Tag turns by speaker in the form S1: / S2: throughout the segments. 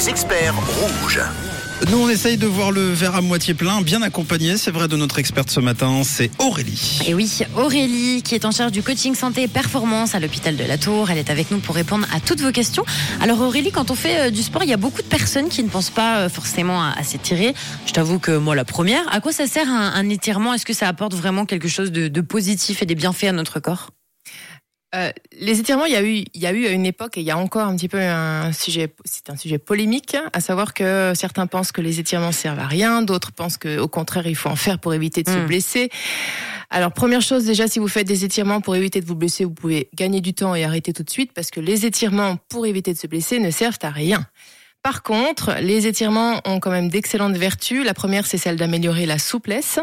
S1: Les experts rouges.
S2: Nous, on essaye de voir le verre à moitié plein, bien accompagné, c'est vrai, de notre experte ce matin, c'est Aurélie.
S3: Et oui, Aurélie, qui est en charge du coaching santé et performance à l'hôpital de la Tour, elle est avec nous pour répondre à toutes vos questions. Alors Aurélie, quand on fait euh, du sport, il y a beaucoup de personnes qui ne pensent pas euh, forcément à, à s'étirer. Je t'avoue que moi, la première, à quoi ça sert un, un étirement? Est-ce que ça apporte vraiment quelque chose de, de positif et des bienfaits à notre corps?
S4: Euh, les étirements, il y a eu, il y a eu à une époque et il y a encore un petit peu un sujet, c'est un sujet polémique, à savoir que certains pensent que les étirements servent à rien, d'autres pensent que, au contraire, il faut en faire pour éviter de se
S3: Mm.
S4: blesser. Alors première chose déjà, si vous faites des étirements pour éviter de vous blesser, vous pouvez gagner du temps et arrêter tout de suite parce que les étirements pour éviter de se blesser ne servent à rien. Par contre, les étirements ont quand même d'excellentes vertus. La première, c'est celle d'améliorer la souplesse.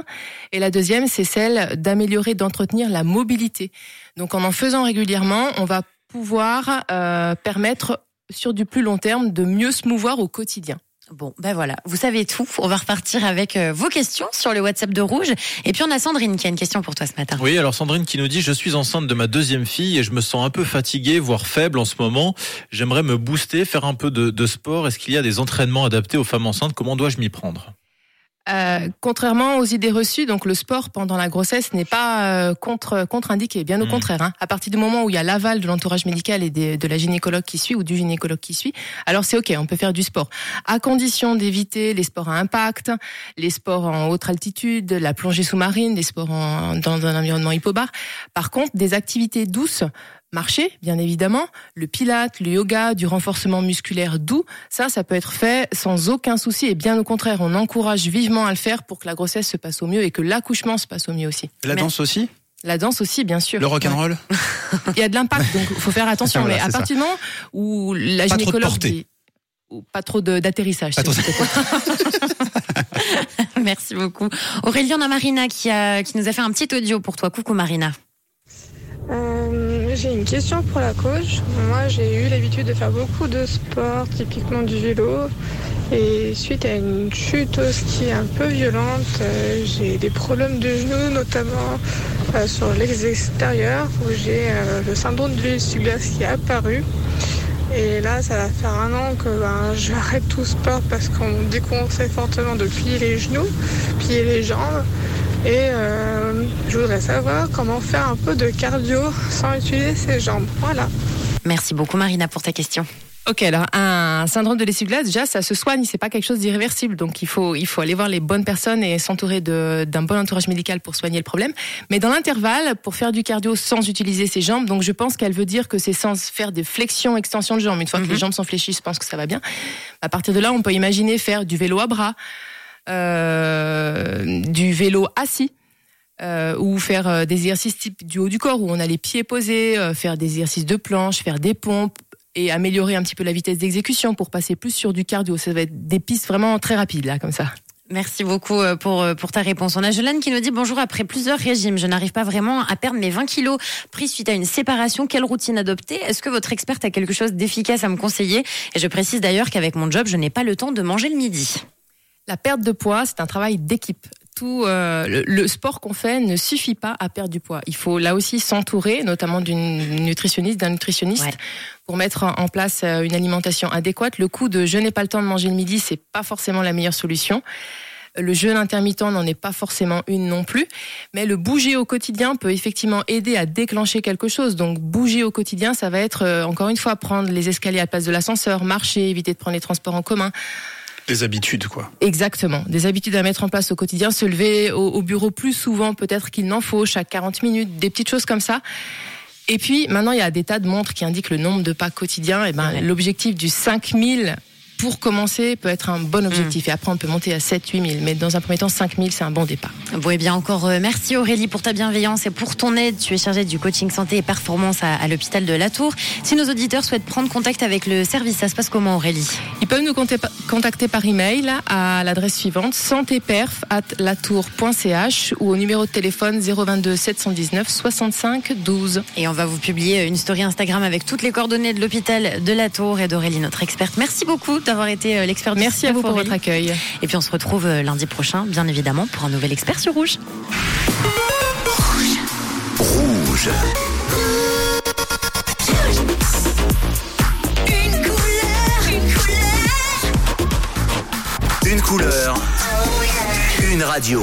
S4: Et la deuxième, c'est celle d'améliorer, d'entretenir la mobilité. Donc en en faisant régulièrement, on va pouvoir euh, permettre sur du plus long terme de mieux se mouvoir au quotidien.
S3: Bon, ben voilà, vous savez tout. On va repartir avec euh, vos questions sur le WhatsApp de Rouge. Et puis on a Sandrine qui a une question pour toi ce matin.
S5: Oui, alors Sandrine qui nous dit je suis enceinte de ma deuxième fille et je me sens un peu fatiguée, voire faible en ce moment. J'aimerais me booster, faire un peu de, de sport. Est-ce qu'il y a des entraînements adaptés aux femmes enceintes? Comment dois-je m'y prendre?
S4: Euh, contrairement aux idées reçues, donc le sport pendant la grossesse n'est pas euh, contre contre-indiqué, bien au
S5: Mhm.
S4: contraire. Hein. À partir du moment où il y a l'aval de l'entourage médical et des- de la gynécologue qui suit ou du gynécologue qui suit, alors c'est ok, on peut faire du sport, à condition d'éviter les sports à impact, les sports en haute altitude, la plongée sous-marine, les sports en- dans un environnement hypobar. Par contre, des activités douces. Marcher, bien évidemment, le pilate, le yoga, du renforcement musculaire doux, ça, ça peut être fait sans aucun souci et bien au contraire, on encourage vivement à le faire pour que la grossesse se passe au mieux et que l'accouchement se passe au mieux aussi.
S2: La
S3: Mais-
S2: danse aussi?
S4: La danse aussi, bien sûr.
S2: Le rock'n'roll?
S4: Il y a de l'impact, donc il faut faire attention.
S2: Voilà,
S4: mais à partir du moment où la
S2: Pas trop de
S4: gynécologue
S2: portée.
S4: dit ou pas trop de- d'atterrissage.
S3: Merci beaucoup. Aurélie, on a Marina qui, a, qui nous a fait un petit audio pour toi. Coucou Marina.
S6: Euh, j'ai une question pour la coach. Moi, j'ai eu l'habitude de faire beaucoup de sport, typiquement du vélo. Et suite à une chute au ski un peu violente, euh, j'ai des problèmes de genoux, notamment euh, sur l'extérieur, où j'ai euh, le syndrome de l'essuie-glace qui est apparu. Et là, ça va faire un an que ben, j'arrête tout sport parce qu'on me déconseille fortement de plier les genoux, plier les jambes. Et euh, je voudrais savoir comment faire un peu de cardio sans utiliser ses jambes. Voilà.
S3: Merci beaucoup Marina pour ta question.
S4: Ok, alors un syndrome de l'essuie-glace, déjà, ça se soigne, c'est pas quelque chose d'irréversible. Donc il faut, il faut aller voir les bonnes personnes et s'entourer d'un bon entourage médical pour soigner le problème. Mais dans l'intervalle, pour faire du cardio sans utiliser ses jambes, donc je pense qu'elle veut dire que c'est sans faire des flexions, extensions de jambes. Une fois que
S3: Mhm.
S4: les jambes sont fléchies, je pense que ça va bien. À partir de là, on peut imaginer faire du vélo à bras, du vélo assis. euh, ou faire euh, des exercices type du haut du corps où on a les pieds posés, euh, faire des exercices de planche, faire des pompes et améliorer un petit peu la vitesse d'exécution pour passer plus sur du cardio. Ça va être des pistes vraiment très rapides là, comme ça.
S3: Merci beaucoup euh, pour, euh, pour ta réponse. On a Jolane qui nous dit bonjour après plusieurs régimes. Je n'arrive pas vraiment à perdre mes 20 kilos pris suite à une séparation. Quelle routine adopter? Est-ce que votre experte a quelque chose d'efficace à me conseiller? Et je précise d'ailleurs qu'avec mon job, je n'ai pas le temps de manger le midi.
S4: La perte de poids, c'est un travail d'équipe. Tout euh, le, le sport qu'on fait ne suffit pas à perdre du poids. Il faut là aussi s'entourer, notamment d'une nutritionniste, d'un nutritionniste,
S3: Ouais.
S4: pour mettre en en place euh, une alimentation adéquate. Le coup de je n'ai pas le temps de manger le midi, c'est pas forcément la meilleure solution. Le jeûne intermittent n'en est pas forcément une non plus, mais le bouger au quotidien peut effectivement aider à déclencher quelque chose. Donc bouger au quotidien, ça va être euh, encore une fois prendre les escaliers à la place de l'ascenseur, marcher, éviter de prendre les transports en commun.
S2: Les habitudes, quoi.
S4: Exactement. Des habitudes à mettre en place au quotidien, se lever au, au bureau plus souvent peut-être qu'il n'en faut, chaque 40 minutes, des petites choses comme ça. Et puis maintenant, il y a des tas de montres qui indiquent le nombre de pas quotidiens. Et ben,
S3: Ouais.
S4: l'objectif du 5000 pour commencer peut être un bon objectif. Et après, on peut monter à 7 8000. Mais dans un premier temps, 5000, c'est un bon départ.
S3: Bon, et bien encore euh, merci Aurélie pour ta bienveillance et pour ton aide. Tu es chargée du coaching santé et performance à, à l'hôpital de La Tour. Si nos auditeurs souhaitent prendre contact avec le service, ça se passe comment Aurélie?
S4: Ils peuvent nous contacter par email à l'adresse suivante santéperf at latour.ch ou au numéro de téléphone 022 719 65 12.
S3: Et on va vous publier une story Instagram avec toutes les coordonnées de l'hôpital de La Tour et d'Aurélie, notre experte. Merci beaucoup d'avoir été euh, l'expert du
S4: Merci à vous pour votre accueil.
S3: Et puis on se retrouve euh, lundi prochain, bien évidemment, pour un nouvel expert sur Rouge.
S1: Rouge.
S7: Une couleur, une couleur.
S1: Une couleur. Une radio.